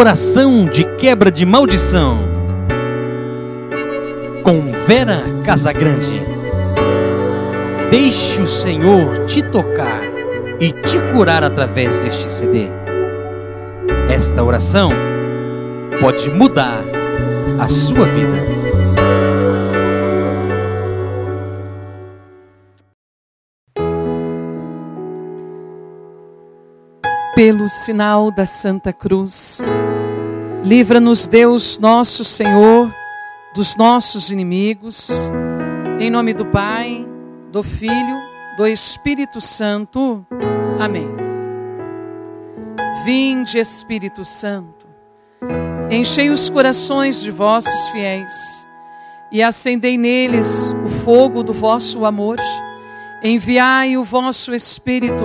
oração de quebra de maldição com Vera Casagrande. Deixe o Senhor te tocar e te curar através deste CD. Esta oração pode mudar a sua vida. Pelo sinal da Santa Cruz, livra-nos Deus nosso Senhor dos nossos inimigos, em nome do Pai, do Filho, do Espírito Santo. Amém. Vinde, Espírito Santo, enchei os corações de vossos fiéis e acendei neles o fogo do vosso amor. Enviai o vosso Espírito,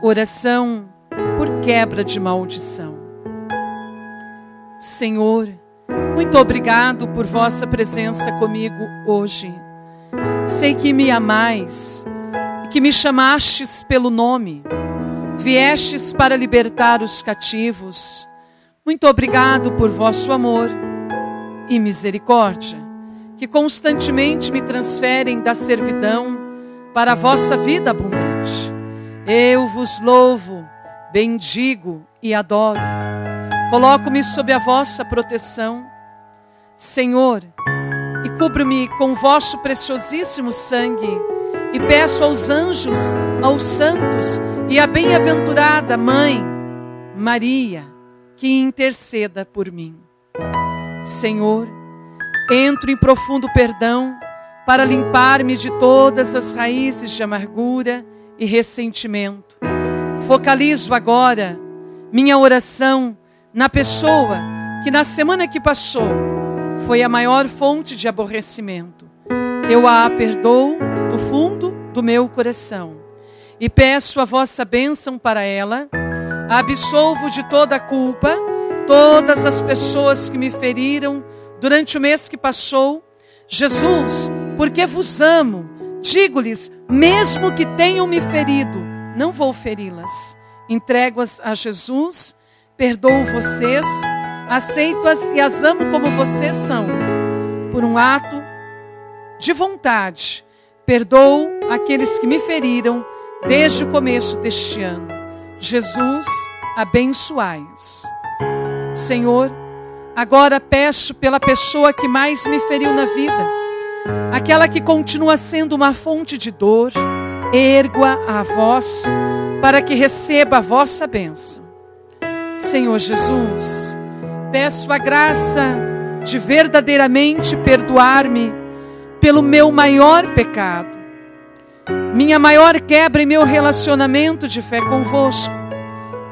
Oração por quebra de maldição. Senhor, muito obrigado por vossa presença comigo hoje. Sei que me amais e que me chamastes pelo nome. Viestes para libertar os cativos. Muito obrigado por vosso amor e misericórdia, que constantemente me transferem da servidão para a vossa vida abundante. Eu vos louvo, bendigo e adoro. Coloco-me sob a vossa proteção Senhor, e cubro-me com vosso preciosíssimo sangue, e peço aos anjos, aos santos e à bem-aventurada Mãe, Maria, que interceda por mim. Senhor, entro em profundo perdão para limpar-me de todas as raízes de amargura e ressentimento. Focalizo agora minha oração na pessoa que na semana que passou foi a maior fonte de aborrecimento. Eu a perdoo do fundo do meu coração e peço a vossa bênção para ela. Absolvo de toda a culpa todas as pessoas que me feriram durante o mês que passou. Jesus, porque vos amo, digo-lhes, mesmo que tenham me ferido, não vou feri-las. Entrego-as a Jesus, perdoo vocês aceito-as e as amo como vocês são, por um ato de vontade. Perdoo aqueles que me feriram desde o começo deste ano. Jesus, abençoai-os. Senhor, agora peço pela pessoa que mais me feriu na vida, aquela que continua sendo uma fonte de dor, ergo-a a vós, para que receba a vossa bênção. Senhor Jesus, Peço a graça de verdadeiramente perdoar-me pelo meu maior pecado, minha maior quebra em meu relacionamento de fé convosco.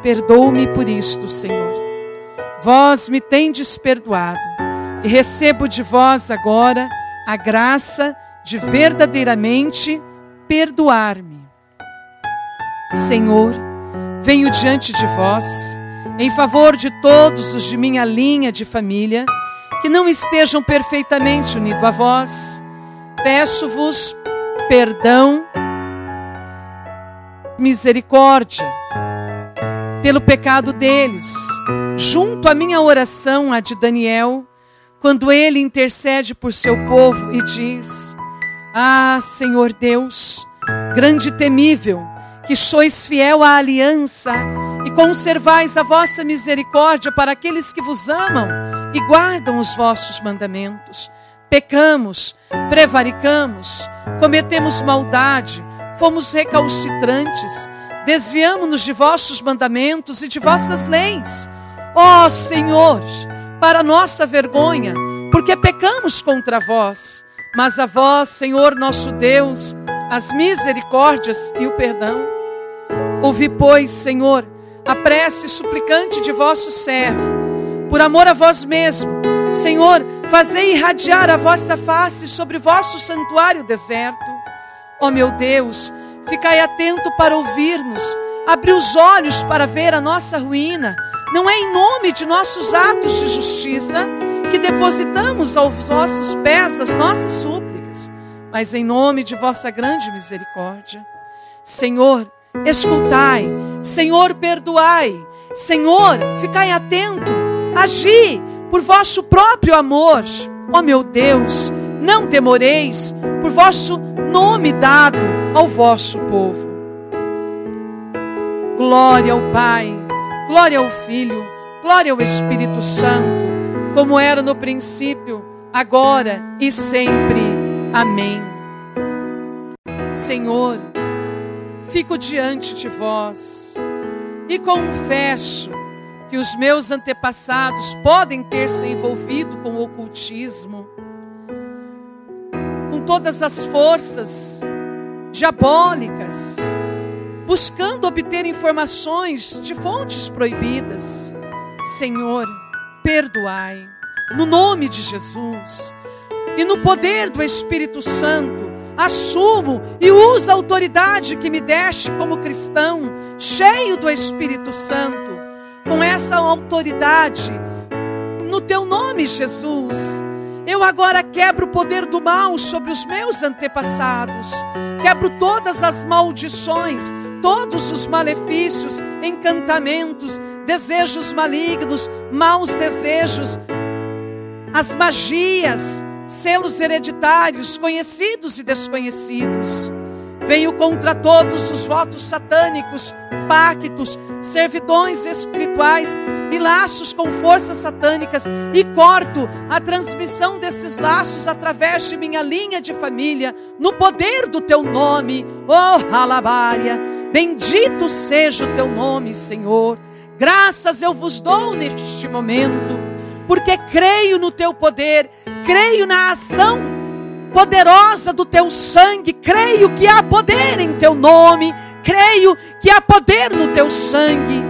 Perdoe-me por isto, Senhor. Vós me tendes perdoado e recebo de vós agora a graça de verdadeiramente perdoar-me. Senhor, venho diante de vós em favor de todos os de minha linha de família que não estejam perfeitamente unidos a vós. Peço-vos perdão, misericórdia pelo pecado deles, junto à minha oração, a de Daniel, quando ele intercede por seu povo e diz: Ah, Senhor Deus, grande e temível, que sois fiel à aliança e conservais a vossa misericórdia para aqueles que vos amam e guardam os vossos mandamentos. Pecamos, prevaricamos, cometemos maldade, fomos recalcitrantes, desviamos-nos de vossos mandamentos e de vossas leis. Ó oh, Senhor, para nossa vergonha, porque pecamos contra vós, mas a vós, Senhor nosso Deus, as misericórdias e o perdão. Ouvi, pois, Senhor, a prece suplicante de vosso servo. por amor a vós mesmo, Senhor, fazei irradiar a vossa face sobre vosso santuário deserto. Ó meu Deus, ficai atento para ouvir-nos, abri os olhos para ver a nossa ruína. Não é em nome de nossos atos de justiça que depositamos aos vossos pés as nossas súplicas, mas em nome de vossa grande misericórdia. Senhor, escutai, Senhor, perdoai, Senhor, ficai atento, agi por vosso próprio amor. Ó meu Deus, não demoreis por vosso nome dado ao vosso povo. Glória ao Pai, glória ao Filho, glória ao Espírito Santo, como era no princípio, agora e sempre. Amém. Senhor, fico diante de vós e confesso que os meus antepassados podem ter se envolvido com o ocultismo, com todas as forças diabólicas, buscando obter informações de fontes proibidas. Senhor, perdoai, no nome de Jesus e no poder do Espírito Santo, assumo e uso a autoridade que me deste como cristão, cheio do Espírito Santo, com essa autoridade, no teu nome, Jesus. Eu agora quebro o poder do mal sobre os meus antepassados, quebro todas as maldições, todos os malefícios, encantamentos, desejos malignos, maus desejos, as magias, selos hereditários, conhecidos e desconhecidos. Venho contra todos os votos satânicos, pactos, servidões espirituais e laços com forças satânicas e corto a transmissão desses laços através de minha linha de família, no poder do teu nome, oh Halabária. Bendito seja o teu nome, Senhor. Graças eu vos dou neste momento porque creio no teu poder, creio na ação poderosa do teu sangue, creio que há poder em teu nome, creio que há poder no teu sangue.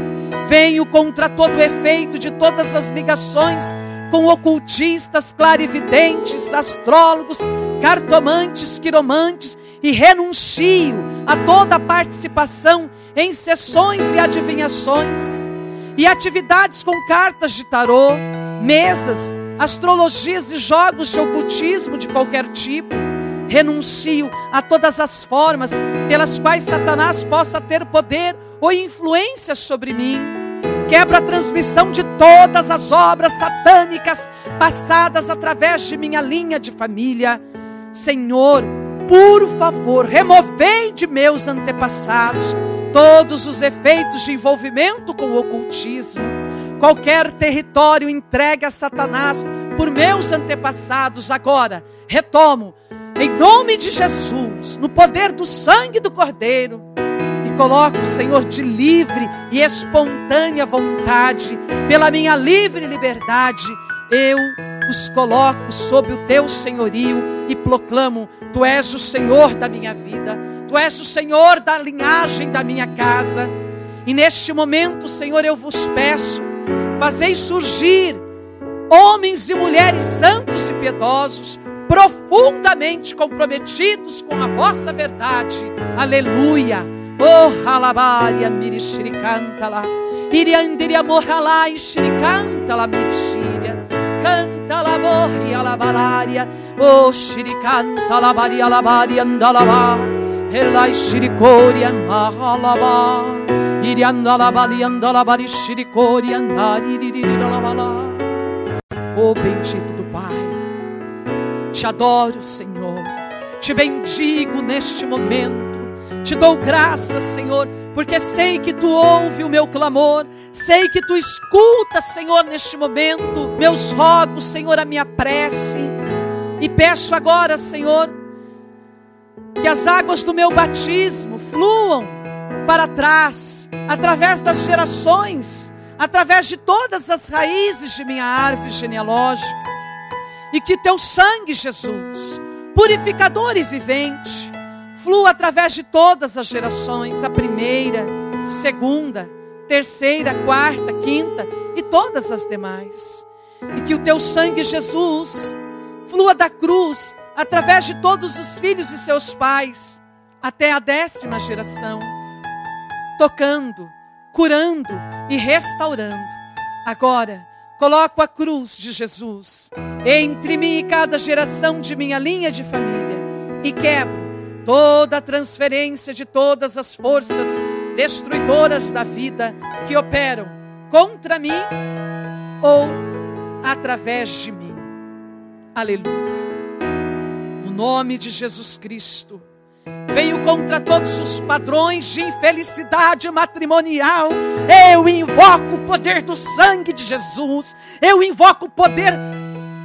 Venho contra todo o efeito de todas as ligações com ocultistas, clarividentes, astrólogos, cartomantes, quiromantes e renuncio a toda participação em sessões e adivinhações e atividades com cartas de tarô, mesas, astrologias e jogos de ocultismo de qualquer tipo. Renuncio a todas as formas pelas quais Satanás possa ter poder ou influência sobre mim. Quebro a transmissão de todas as obras satânicas passadas através de minha linha de família. Senhor, por favor, removei de meus antepassados todos os efeitos de envolvimento com o ocultismo, qualquer território entregue a Satanás por meus antepassados, agora retomo, em nome de Jesus, no poder do sangue do Cordeiro, e coloco, Senhor, de livre e espontânea vontade, pela minha livre liberdade, eu os coloco sob o teu senhorio e proclamo: Tu és o Senhor da minha vida, Tu és o Senhor da linhagem da minha casa. E neste momento, Senhor, eu vos peço, fazei surgir homens e mulheres santos e piedosos, profundamente comprometidos com a vossa verdade. Aleluia. Oh, halabaria mirishiricantala. Iriandiria morralai shiricantala mirishiria. Canta la bohia la balaria. Oh, shiricanta la baria la baria andalaba. Elai shiricori andalaba. Iriandalaba liandalaba shiricori andari la Oh, bendito do Pai. Te adoro, Senhor. Te bendigo neste momento. Te dou graças, Senhor, porque sei que tu ouve o meu clamor, sei que tu escuta, Senhor, neste momento, meus rogos, Senhor, a minha prece. E peço agora, Senhor, que as águas do meu batismo fluam para trás, através das gerações, através de todas as raízes de minha árvore genealógica, e que teu sangue, Jesus, purificador e vivente, flua através de todas as gerações, a primeira, segunda, terceira, quarta, quinta e todas as demais. E que o teu sangue, Jesus, flua da cruz através de todos os filhos e seus pais, até a décima geração, tocando, curando e restaurando. Agora, coloco a cruz de Jesus entre mim e cada geração de minha linha de família e quebro toda a transferência de todas as forças destruidoras da vida que operam contra mim ou através de mim. Aleluia. No nome de Jesus Cristo, venho contra todos os padrões de infelicidade matrimonial. Eu invoco o poder do sangue de Jesus. Eu invoco o poder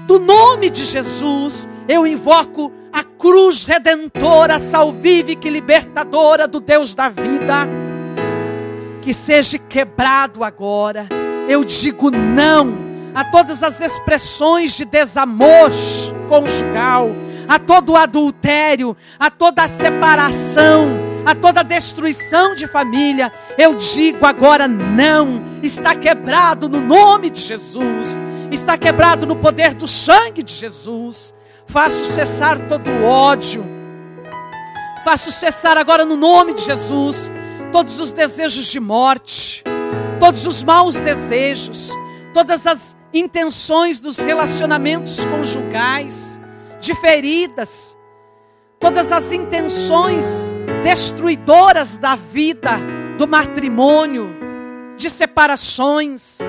do nome de Jesus. Eu invoco a cruz redentora, salvífica e libertadora do Deus da vida. Que seja quebrado agora. Eu digo não a todas as expressões de desamor conjugal, a todo adultério, a toda separação, a toda destruição de família. Eu digo agora não, está quebrado no nome de Jesus, está quebrado no poder do sangue de Jesus. Faço cessar todo o ódio. Faço cessar agora no nome de Jesus todos os desejos de morte, todos os maus desejos, todas as intenções dos relacionamentos conjugais, de feridas, todas as intenções destruidoras da vida, do matrimônio, de separações,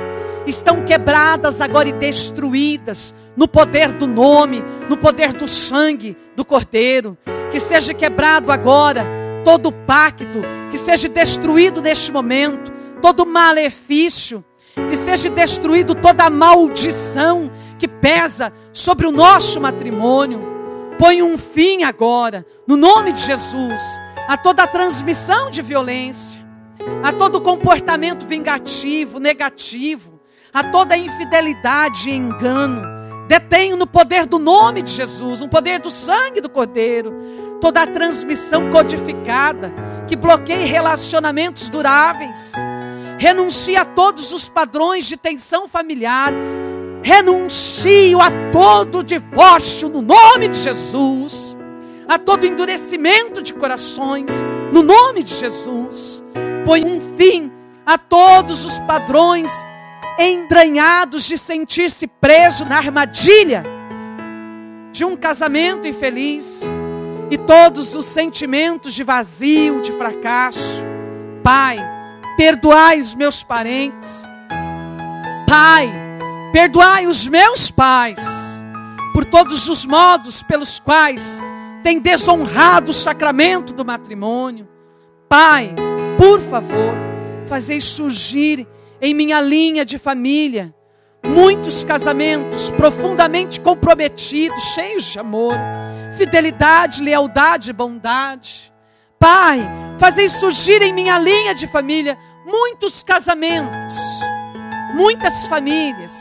estão quebradas agora e destruídas no poder do nome, no poder do sangue do Cordeiro. Que seja quebrado agora todo pacto, que seja destruído neste momento todo malefício que seja destruído toda maldição que pesa sobre o nosso matrimônio. Põe um fim agora, no nome de Jesus, a toda a transmissão de violência, a todo comportamento vingativo, negativo, a toda infidelidade e engano. Detenho no poder do nome de Jesus, no poder do sangue do Cordeiro, toda a transmissão codificada que bloqueie relacionamentos duráveis renuncio a todos os padrões de tensão familiar, renuncio a todo divórcio no nome de Jesus, a todo endurecimento de corações no nome de Jesus. Põe um fim a todos os padrões entranhados de sentir-se preso na armadilha de um casamento infeliz e todos os sentimentos de vazio, de fracasso. Pai, perdoai os meus parentes. Pai, perdoai os meus pais por todos os modos pelos quais têm desonrado o sacramento do matrimônio. Pai, por favor, fazei surgir em minha linha de família muitos casamentos profundamente comprometidos, cheios de amor, fidelidade, lealdade e bondade. Pai, fazei surgir em minha linha de família muitos casamentos, muitas famílias,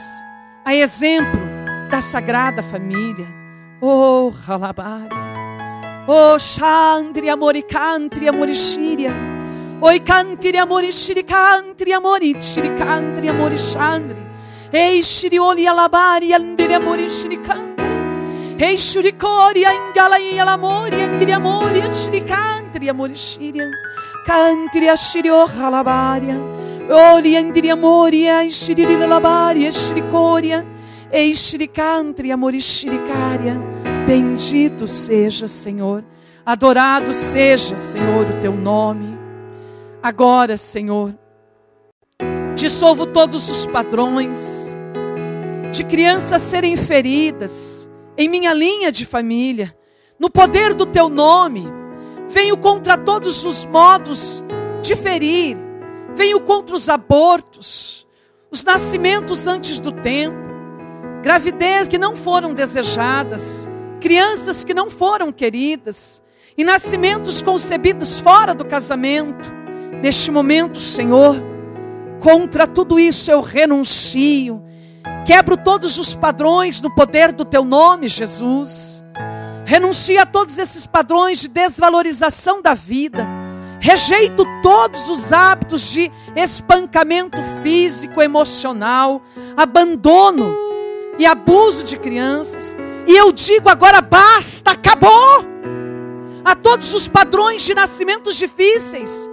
a exemplo da Sagrada Família. Oh, Halabara. Oh, Chandri, Amoricantri, Amorixíria. Oi, cantri, amorixiri, cantri, amorixiri, cantri, amorixandri. Ei, xirioli, alabari, andiri, amorixiri, cantri. Ei, xuricori, angalai, alamori, andiri, amori, xiricantri, amorixíria. Cantria shirio halabaria. Ori andiri amori ai shiriri labaria shiricoria. Ei shiricantria amori shiricaria. Bendito seja, Senhor. Adorado seja, Senhor, o teu nome. Agora, Senhor, dissolvo todos os padrões de crianças serem feridas em minha linha de família, no poder do teu nome venho contra todos os modos de ferir, venho contra os abortos, os nascimentos antes do tempo, gravidez que não foram desejadas, crianças que não foram queridas, e nascimentos concebidos fora do casamento. Neste momento, Senhor, contra tudo isso eu renuncio, quebro todos os padrões no poder do Teu nome, Jesus. Renuncie a todos esses padrões de desvalorização da vida. Rejeito todos os hábitos de espancamento físico, emocional, abandono e abuso de crianças. E eu digo agora basta, acabou. A todos os padrões de nascimentos difíceis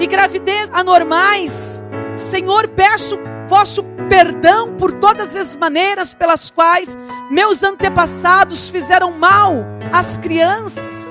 e gravidez anormais, Senhor, peço vosso perdão por todas as maneiras pelas quais meus antepassados fizeram mal às crianças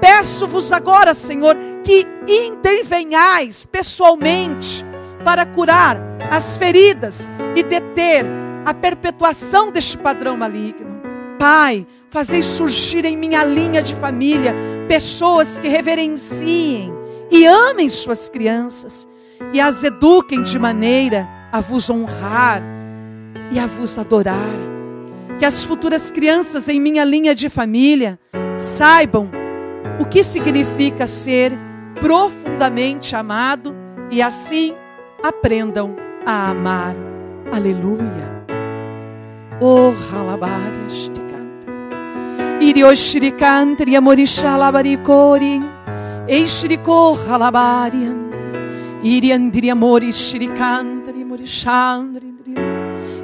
Peço-vos agora, Senhor, que intervenhais pessoalmente para curar as feridas e deter a perpetuação deste padrão maligno. Pai, fazei surgir em minha linha de família pessoas que reverenciem e amem suas crianças e as eduquem de maneira a vos honrar e a vos adorar. Que as futuras crianças em minha linha de família saibam o que significa ser profundamente amado e assim aprendam a amar. Aleluia. Oh, halabarias te canta. Irioshirikantri amorishalabaricorin. Eishiriko halabarian. Iriandri amori shirikantri morishandri.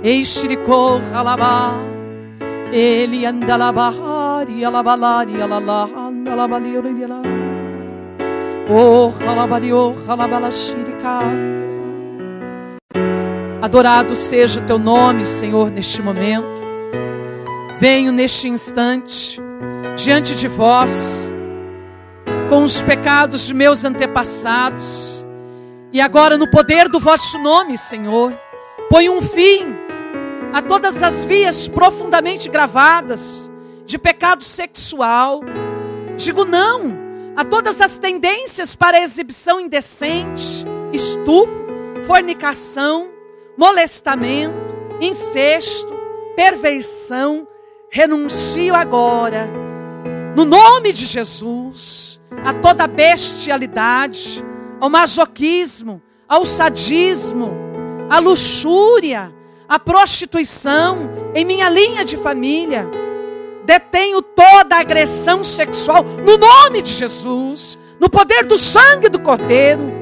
Eishiriko halabar. Ele andalabahari alabalari alalaha. Oh, Adorado seja o teu nome, Senhor, neste momento. Venho neste instante diante de vós com os pecados de meus antepassados. E agora, no poder do vosso nome, Senhor, põe um fim a todas as vias profundamente gravadas de pecado sexual, Digo não a todas as tendências para exibição indecente, estupro, fornicação, molestamento, incesto, perversão. Renuncio agora, no nome de Jesus, a toda bestialidade, ao masoquismo, ao sadismo, à luxúria, à prostituição em minha linha de família detenho toda agressão sexual no nome de Jesus, no poder do sangue do Cordeiro.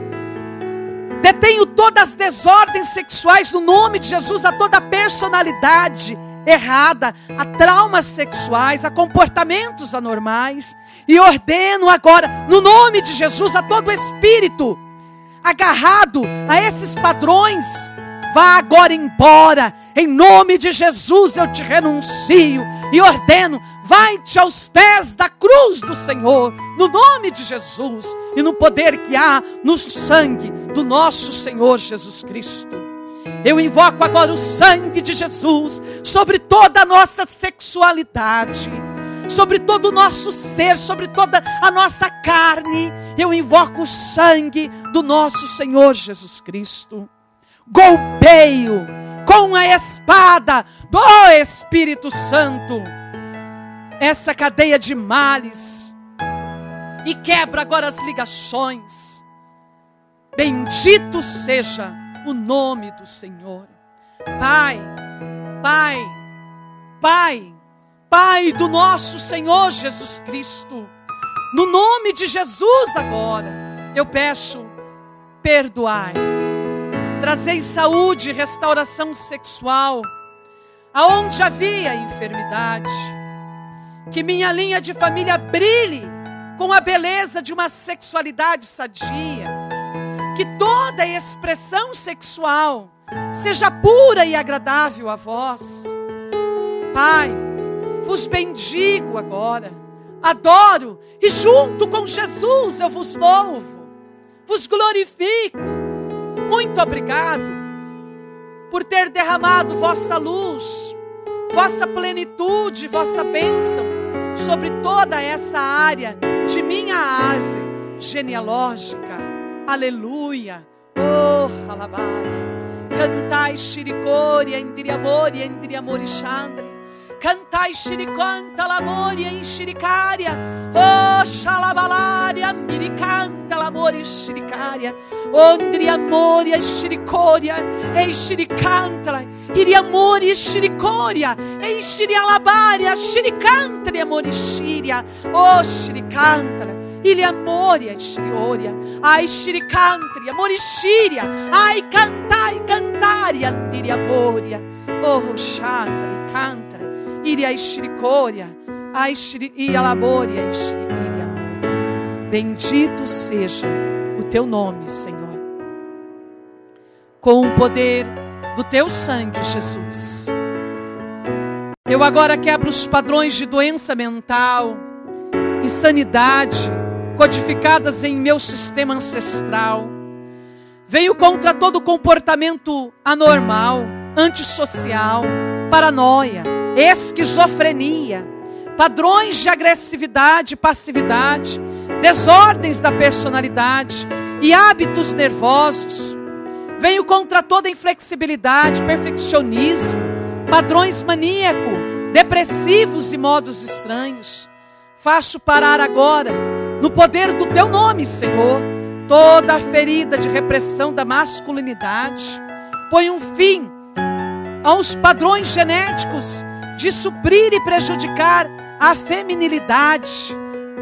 Detenho todas as desordens sexuais no nome de Jesus, a toda personalidade errada, a traumas sexuais, a comportamentos anormais. E ordeno agora, no nome de Jesus, a todo espírito agarrado a esses padrões Vá agora embora. Em nome de Jesus eu te renuncio e ordeno: vai-te aos pés da cruz do Senhor, no nome de Jesus e no poder que há no sangue do nosso Senhor Jesus Cristo. Eu invoco agora o sangue de Jesus sobre toda a nossa sexualidade, sobre todo o nosso ser, sobre toda a nossa carne. Eu invoco o sangue do nosso Senhor Jesus Cristo golpeio com a espada do Espírito Santo essa cadeia de males e quebra agora as ligações. Bendito seja o nome do Senhor. Pai, Pai, Pai, Pai do nosso Senhor Jesus Cristo, no nome de Jesus agora, eu peço, perdoai Trazei saúde e restauração sexual, aonde havia enfermidade. Que minha linha de família brilhe com a beleza de uma sexualidade sadia. Que toda expressão sexual seja pura e agradável a vós. Pai, vos bendigo agora, adoro e junto com Jesus eu vos louvo, vos glorifico muito obrigado por ter derramado vossa luz, vossa plenitude, vossa bênção sobre toda essa área de minha árvore genealógica. Aleluia. Oh, alabara. Cantai shirikoria, indiriamoria, indiriamorixandre. Cantai xiricanta lamoria em xiricária. Oh, xalabalaria, miricanta lamore xiricária. Ondri amoria xiricória, ei xiricanta. Iri amore xiricória, ei xirialabaria, xiricanta amore xiria. Oh, xiricanta. Ele amoria, xirioria. Ai, xiricantria, morixíria. Ai, cantai, cantaria, andiria amoria. Oh, chandra, cantra. Iria xiricoria. Ai, xiri, alaboria, xiriria. Bendito seja o teu nome, Senhor. Com o poder do teu sangue, Jesus. Eu agora quebro os padrões de doença mental, insanidade, codificadas em meu sistema ancestral. Venho contra todo comportamento anormal, antissocial, paranoia, esquizofrenia, padrões de agressividade, passividade, desordens da personalidade e hábitos nervosos. Venho contra toda inflexibilidade, perfeccionismo, padrões maníaco, depressivos e modos estranhos. Faço parar agora, no poder do teu nome, Senhor, toda a ferida de repressão da masculinidade. Põe um fim aos padrões genéticos de suprir e prejudicar a feminilidade.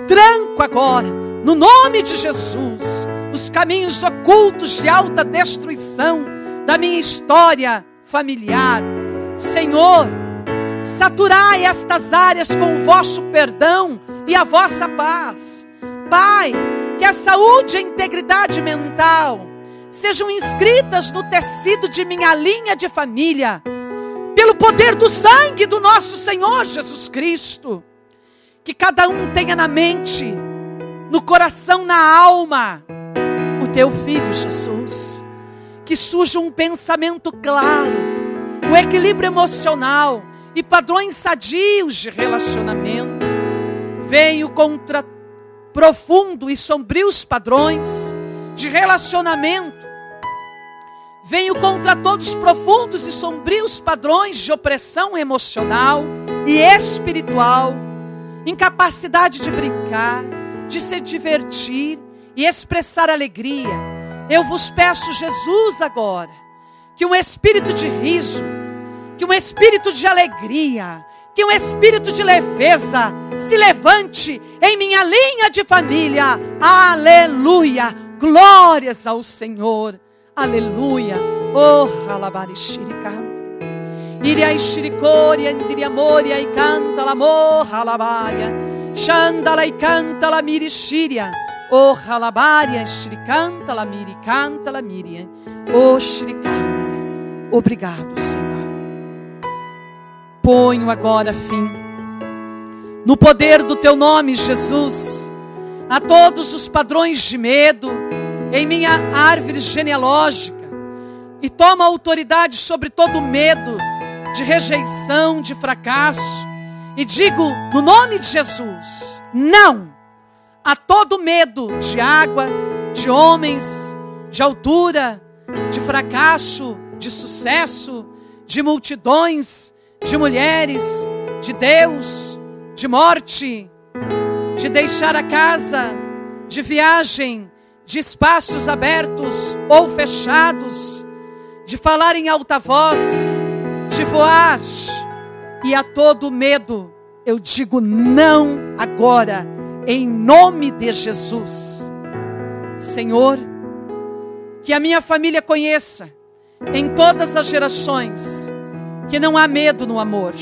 Tranco agora, no nome de Jesus, os caminhos ocultos de alta destruição da minha história familiar Senhor, saturai estas áreas com o vosso perdão e a vossa paz. Pai, que a saúde e a integridade mental sejam inscritas no tecido de minha linha de família, pelo poder do sangue do nosso Senhor Jesus Cristo. Que cada um tenha na mente, no coração, na alma, o teu filho Jesus. Que surja um pensamento claro o equilíbrio emocional e padrões sadios de relacionamento. Venho contra profundo e sombrios padrões de relacionamento. Venho contra todos os profundos e sombrios padrões de opressão emocional e espiritual, incapacidade de brincar, de se divertir e expressar alegria. Eu vos peço, Jesus, agora, que um espírito de riso, que um espírito de alegria, que um espírito de leveza se levante em minha linha de família. Aleluia! Glórias ao Senhor. Aleluia. Oh, alabarishiricanta. Iria ishirikoria, indiriamoria e canta la morra alabaria. Xandala e canta la mirishiria. Oh, alabaria, shiricanta la miricanta la miria. Oh, shiricanta. Obrigado, Senhor. Ponho agora fim, no poder do Teu nome, Jesus, a todos os padrões de medo em minha árvore genealógica e toma autoridade sobre todo medo de rejeição, de fracasso. E digo, no nome de Jesus, não a todo medo de água, de homens, de altura, de fracasso, de sucesso, de multidões, de mulheres, de Deus, de morte, de deixar a casa, de viagem, de espaços abertos ou fechados, de falar em alta voz, de voar, e a todo medo eu digo não agora, em nome de Jesus. Senhor, que a minha família conheça em todas as gerações que não há medo no amor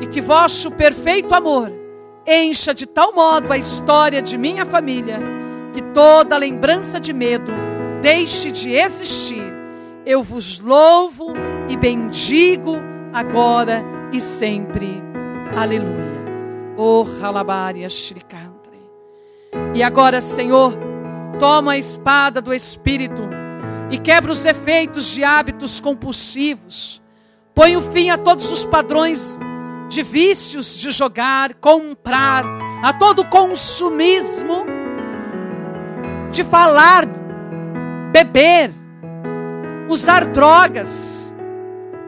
e que vosso perfeito amor encha de tal modo a história de minha família que toda lembrança de medo deixe de existir. Eu vos louvo e bendigo agora e sempre. Aleluia. Oh, Halabaria Shrikantre. E agora, Senhor, toma a espada do Espírito e quebra os efeitos de hábitos compulsivos. Põe o fim a todos os padrões de vícios de jogar, comprar, a todo consumismo, de falar, beber, usar drogas,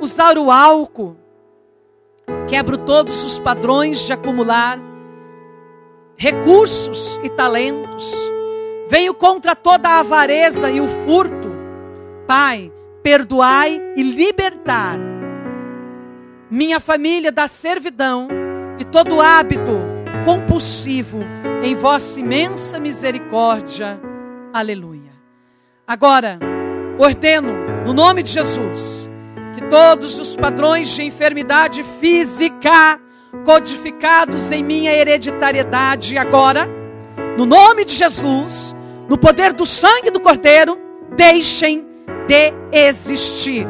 usar o álcool. Quebro todos os padrões de acumular recursos e talentos. Venho contra toda a avareza e o furto Pai, perdoai e libertar minha família da servidão e todo hábito compulsivo em vossa imensa misericórdia. Aleluia. Agora, ordeno, no nome de Jesus, que todos os padrões de enfermidade física codificados em minha hereditariedade agora, no nome de Jesus, no poder do sangue do Cordeiro, deixem de existir.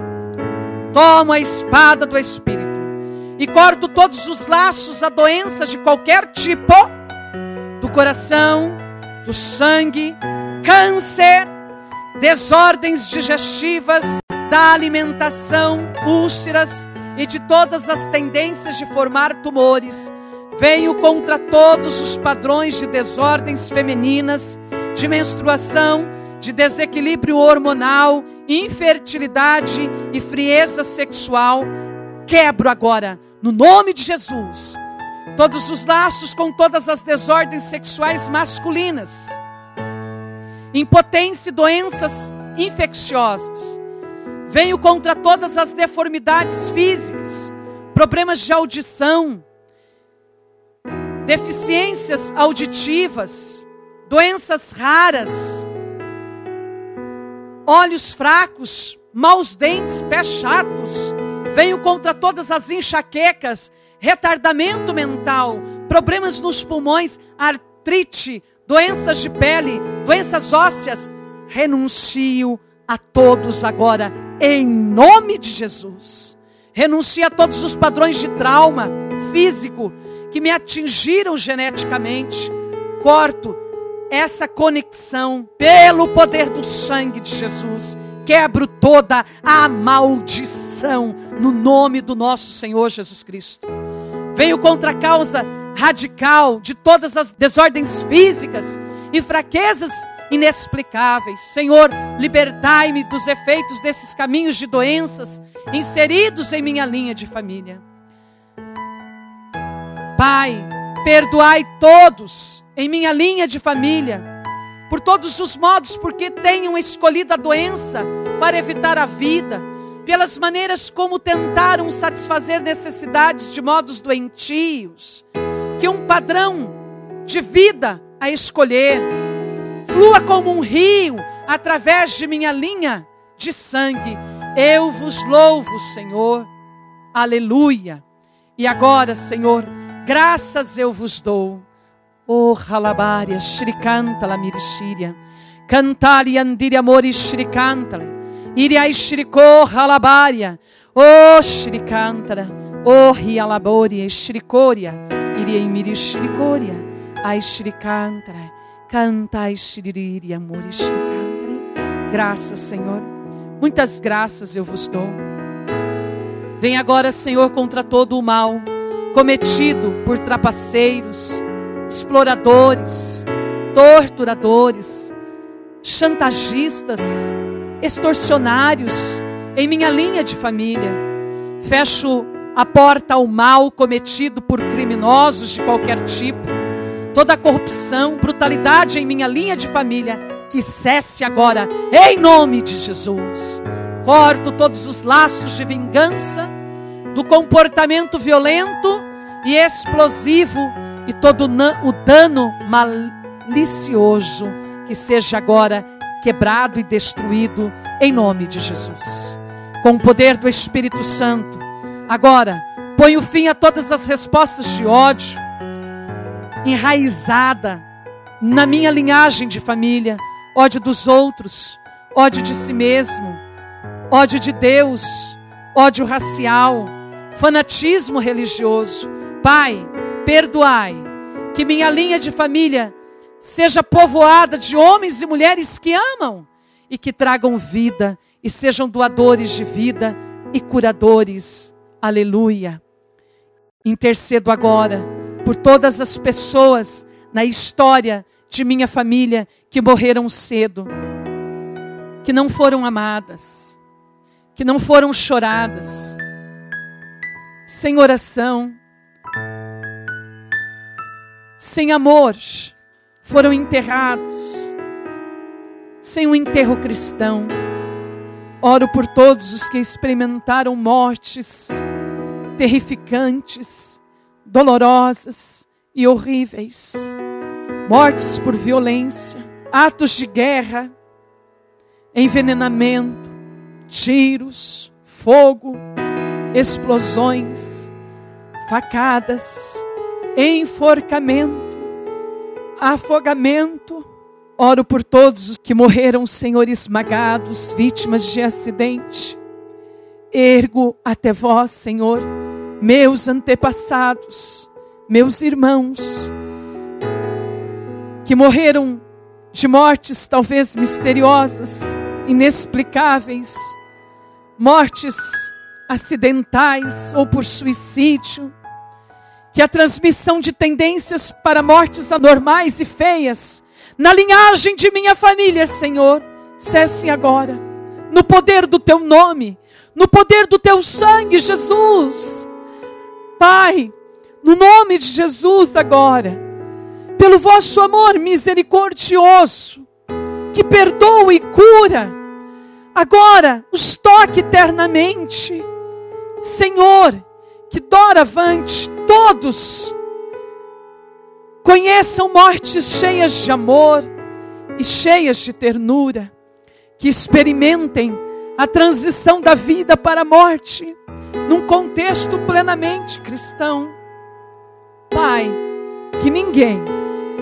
Tomo a espada do Espírito e corto todos os laços a doenças de qualquer tipo do coração, do sangue, câncer, desordens digestivas, da alimentação, úlceras e de todas as tendências de formar tumores. Venho contra todos os padrões de desordens femininas, de menstruação, de desequilíbrio hormonal, infertilidade e frieza sexual. Quebro agora, no nome de Jesus, todos os laços com todas as desordens sexuais masculinas, impotência e doenças infecciosas. Venho contra todas as deformidades físicas, problemas de audição, deficiências auditivas, doenças raras, olhos fracos, maus dentes, pés chatos. Venho contra todas as enxaquecas, retardamento mental, problemas nos pulmões, artrite, doenças de pele, doenças ósseas. Renuncio a todos agora, em nome de Jesus. Renuncio a todos os padrões de trauma físico que me atingiram geneticamente. Corto essa conexão pelo poder do sangue de Jesus. Quebro toda a maldição no nome do nosso Senhor Jesus Cristo. Venho contra a causa radical de todas as desordens físicas e fraquezas inexplicáveis. Senhor, libertai-me dos efeitos desses caminhos de doenças inseridos em minha linha de família. Pai, perdoai todos em minha linha de família, por todos os modos, porque tenham escolhido a doença para evitar a vida, pelas maneiras como tentaram satisfazer necessidades de modos doentios, que um padrão de vida a escolher flua como um rio através de minha linha de sangue. Eu vos louvo, Senhor. Aleluia. E agora, Senhor, graças eu vos dou Oh, halabaria, shrikantala mirishiria. Cantali andiri amori shrikantala. Iria shriko halabaria. Oh, shrikantala. Oh, hialabori, shrikoria. Iria miri shrikoria. Ai shrikantala. Cantai shiriri amori shrikantala. Graças, Senhor. Muitas graças eu vos dou. Vem agora, Senhor, contra todo o mal cometido por trapaceiros, exploradores, torturadores, chantagistas, extorsionários em minha linha de família. Fecho a porta ao mal cometido por criminosos de qualquer tipo. Toda corrupção, brutalidade em minha linha de família, que cesse agora, em nome de Jesus. Corto todos os laços de vingança, do comportamento violento e explosivo e todo o dano malicioso que seja agora quebrado e destruído em nome de Jesus. Com o poder do Espírito Santo, agora ponho fim a todas as respostas de ódio enraizada na minha linhagem de família, ódio dos outros, ódio de si mesmo, ódio de Deus, ódio racial, fanatismo religioso. Pai, perdoai, que minha linha de família seja povoada de homens e mulheres que amam e que tragam vida e sejam doadores de vida e curadores. Aleluia. Intercedo agora por todas as pessoas na história de minha família que morreram cedo, que não foram amadas, que não foram choradas, sem oração, sem amor, foram enterrados, sem um enterro cristão. Oro por todos os que experimentaram mortes terrificantes, dolorosas e horríveis. mortes por violência, atos de guerra, envenenamento, tiros, fogo, explosões, facadas, enforcamento, afogamento. Oro por todos os que morreram, Senhor, esmagados, vítimas de acidente. Ergo até vós, Senhor, meus antepassados, meus irmãos, que morreram de mortes talvez misteriosas, inexplicáveis, mortes acidentais ou por suicídio, que a transmissão de tendências para mortes anormais e feias na linhagem de minha família, Senhor, cesse agora, no poder do teu nome, no poder do teu sangue, Jesus. Pai, no nome de Jesus agora, pelo vosso amor misericordioso, que perdoa e cura, agora os toque eternamente. Senhor, que doravante todos conheçam mortes cheias de amor e cheias de ternura, que experimentem a transição da vida para a morte, num contexto plenamente cristão. Pai, que ninguém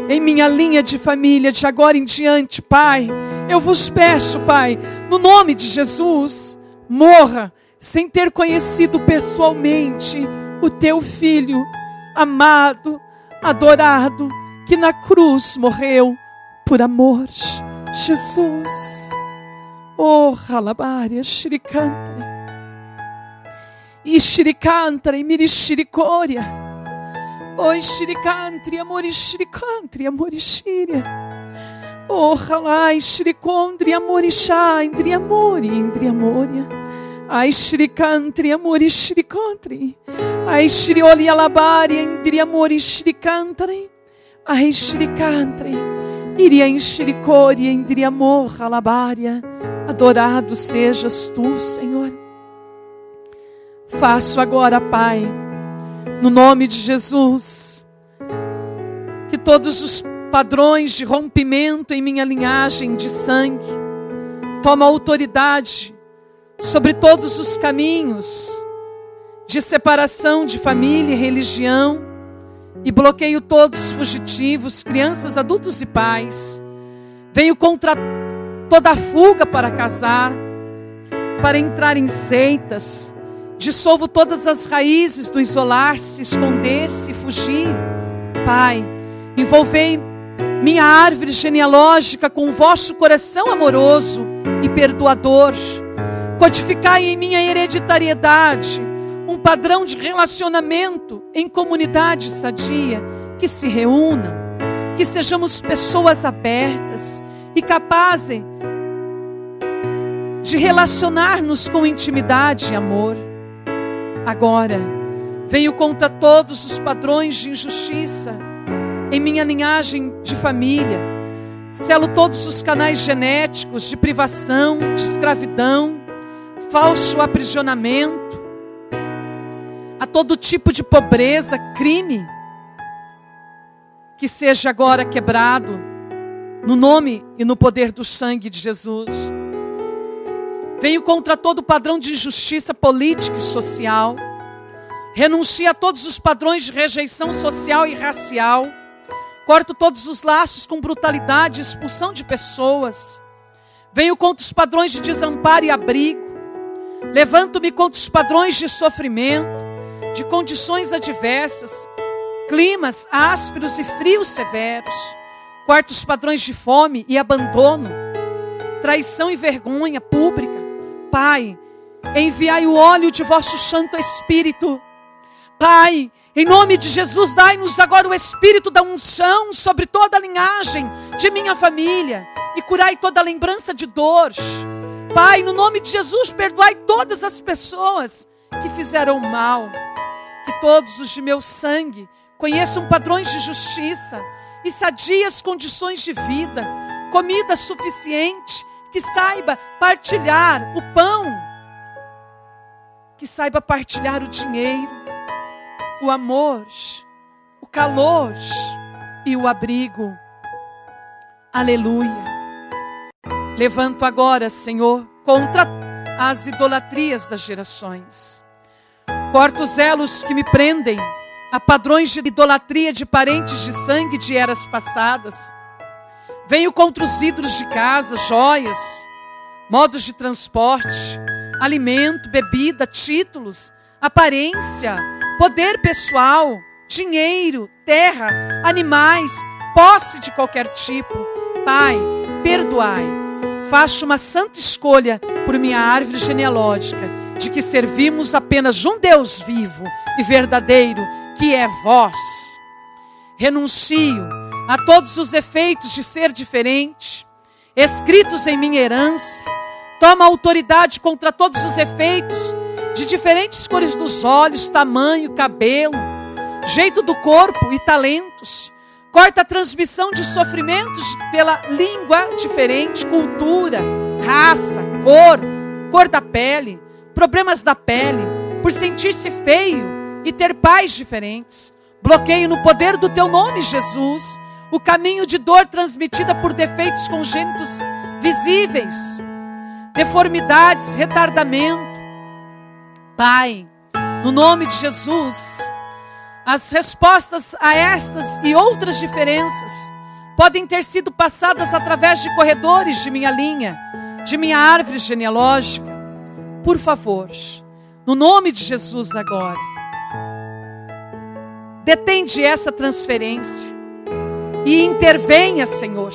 em minha linha de família de agora em diante, Pai, eu vos peço, Pai, no nome de Jesus, morra sem ter conhecido pessoalmente o teu filho amado, adorado, que na cruz morreu por amor. Jesus. Oh, Halabária, Shirikantra. Ishirikantra e Mirishiricória. Oh, Shirikantri, Amorishirikantri, Amorishíria. Oh, Halai, Shirikondri, Amorishá, Indri Amori, Indri Amoria. Ai, Shirikantri, Amorishirikantri. Ai, Shirioli Alabari, Indri Amorishirikantri. Ai, Shirikantri. Iria enxericori, Indri Amor, Alabária. Adorado sejas tu, Senhor. Faço agora, Pai, no nome de Jesus, que todos os padrões de rompimento em minha linhagem de sangue toma autoridade sobre todos os caminhos de separação de família e religião e bloqueio todos os fugitivos, crianças, adultos e pais. Venho contra toda fuga para casar, para entrar em seitas. Dissolvo todas as raízes do isolar-se, esconder-se, fugir. Pai, envolvei minha árvore genealógica com o vosso coração amoroso e perdoador. Codificai em minha hereditariedade um padrão de relacionamento em comunidade sadia, que se reúnam, que sejamos pessoas abertas e capazes de relacionar-nos com intimidade e amor. Agora, venho contra todos os padrões de injustiça em minha linhagem de família. Selo todos os canais genéticos de privação, de escravidão, falso aprisionamento, a todo tipo de pobreza, crime, que seja agora quebrado, no nome e no poder do sangue de Jesus. Venho contra todo padrão de injustiça política e social. Renuncio a todos os padrões de rejeição social e racial. Corto todos os laços com brutalidade e expulsão de pessoas. Venho contra os padrões de desamparo e abrigo. Levanto-me contra os padrões de sofrimento, de condições adversas, climas ásperos e frios severos. Corto os padrões de fome e abandono, traição e vergonha pública Pai, enviai o óleo de vosso Santo Espírito. Pai, em nome de Jesus, dai-nos agora o espírito da unção sobre toda a linhagem de minha família e curai toda lembrança de dor. Pai, no nome de Jesus, perdoai todas as pessoas que fizeram mal. Que todos os de meu sangue conheçam padrões de justiça e sadias condições de vida, comida suficiente que saiba partilhar o pão, que saiba partilhar o dinheiro, o amor, o calor e o abrigo. Aleluia. Levanto agora, Senhor, contra as idolatrias das gerações. Corto os elos que me prendem a padrões de idolatria de parentes de sangue de eras passadas. Venho contra os ídolos de casa, joias, modos de transporte, alimento, bebida, títulos, aparência, poder pessoal, dinheiro, terra, animais, posse de qualquer tipo. Pai, perdoai. Faço uma santa escolha por minha árvore genealógica, de que servimos apenas um Deus vivo e verdadeiro, que é vós. Renuncio a todos os efeitos de ser diferente, escritos em minha herança, toma autoridade contra todos os efeitos de diferentes cores dos olhos, tamanho, cabelo, jeito do corpo e talentos. Corta a transmissão de sofrimentos pela língua diferente, cultura, raça, cor, cor da pele, problemas da pele, por sentir-se feio e ter pais diferentes. Bloqueio no poder do teu nome, Jesus, o caminho de dor transmitida por defeitos congênitos visíveis, deformidades, retardamento. Pai, no nome de Jesus, as respostas a estas e outras diferenças podem ter sido passadas através de corredores de minha linha, de minha árvore genealógica. Por favor, no nome de Jesus agora, detende essa transferência e intervenha, Senhor,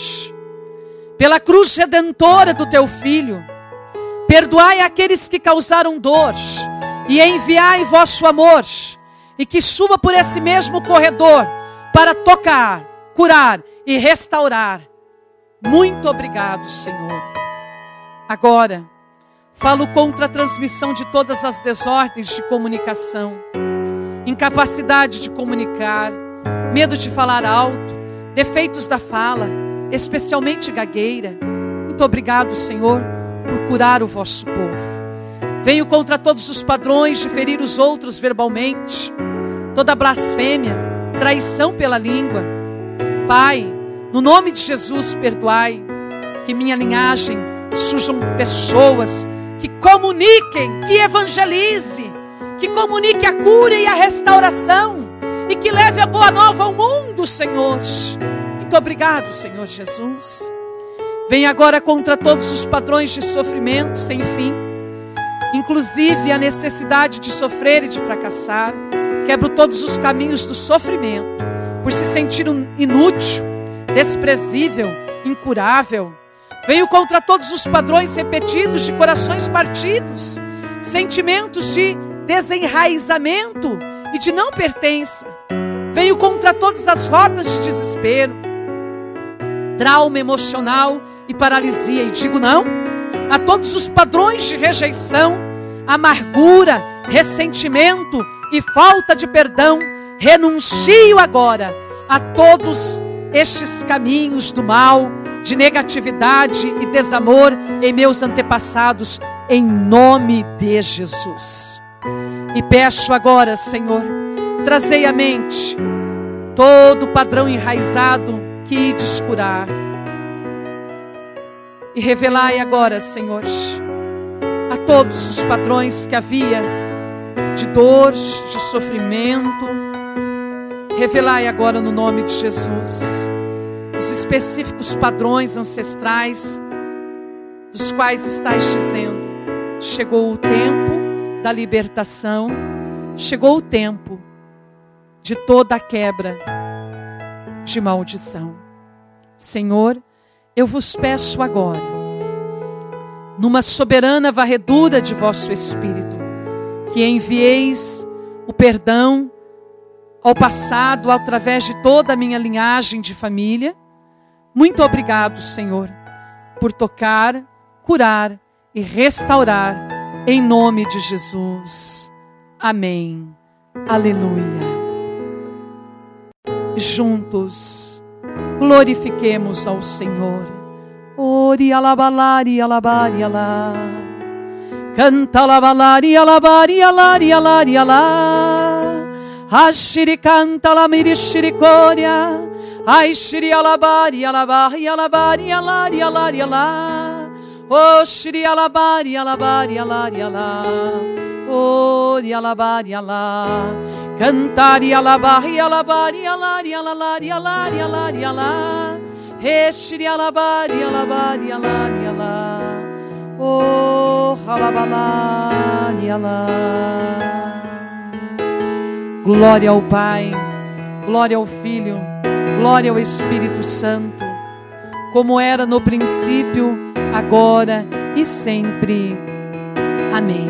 pela cruz redentora do teu filho. Perdoai aqueles que causaram dor e enviai vosso amor, e que suba por esse mesmo corredor para tocar, curar e restaurar. Muito obrigado, Senhor. Agora, falo contra a transmissão de todas as desordens de comunicação, incapacidade de comunicar, medo de falar alto, defeitos da fala, especialmente gagueira. Muito obrigado, Senhor, por curar o vosso povo. Venho contra todos os padrões de ferir os outros verbalmente, toda blasfêmia, traição pela língua. Pai, no nome de Jesus, perdoai que minha linhagem surjam pessoas que comuniquem, que evangelize, que comunique a cura e a restauração e que leve a boa nova ao mundo, Senhor. Muito obrigado, Senhor Jesus. Vem agora contra todos os padrões de sofrimento sem fim inclusive a necessidade de sofrer e de fracassar. Quebro todos os caminhos do sofrimento, por se sentir inútil, desprezível, incurável. Venho contra todos os padrões repetidos de corações partidos, sentimentos de desenraizamento e de não pertença. Venho contra todas as rotas de desespero, trauma emocional e paralisia, e digo não a todos os padrões de rejeição, amargura, ressentimento e falta de perdão, renuncio agora a todos estes caminhos do mal, de negatividade e desamor em meus antepassados, em nome de Jesus. E peço agora, Senhor, trazei à mente todo padrão enraizado que descurar e revelai agora, Senhor, a todos os padrões que havia de dor, de sofrimento. Revelai agora no nome de Jesus os específicos padrões ancestrais dos quais estáis dizendo: chegou o tempo da libertação, chegou o tempo de toda a quebra de maldição. Senhor, eu vos peço agora, numa soberana varredura de vosso Espírito, que envieis o perdão ao passado através de toda a minha linhagem de família. Muito obrigado, Senhor, por tocar, curar e restaurar, em nome de Jesus. Amém. Aleluia. Juntos glorifiquemos ao Senhor. Ori alabalari alabari alá. Canta alabalari alabari alari alari alá. Ashiri canta la mirishiricoria. Ai shiri alabari alabari alabari alari alari ala. Oh shiri alabari alabari alari ala. Oh di alabari ala. Cantari alabari alabari alari alari alari alari ala. He shiri alabari alabari alari ala. Oh alabalari ala. Glória ao Pai, glória ao Filho, glória ao Espírito Santo, como era no princípio, agora e sempre. Amém.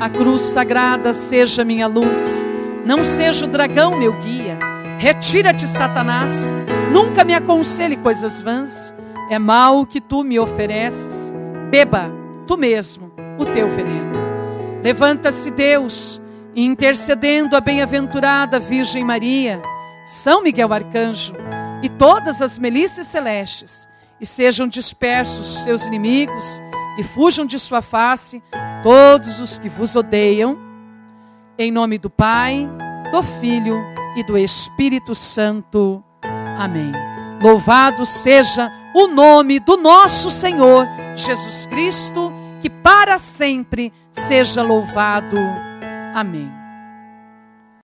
A cruz sagrada seja minha luz, não seja o dragão meu guia. Retira-te, Satanás, nunca me aconselhe coisas vãs. É mal o que tu me ofereces. Beba, tu mesmo, o teu veneno. Levanta-se, Deus intercedendo a bem-aventurada Virgem Maria, São Miguel Arcanjo e todas as milícias celestes, e sejam dispersos seus inimigos e fujam de sua face todos os que vos odeiam, em nome do Pai, do Filho e do Espírito Santo. Amém. Louvado seja o nome do nosso Senhor Jesus Cristo, que para sempre seja louvado. Amém.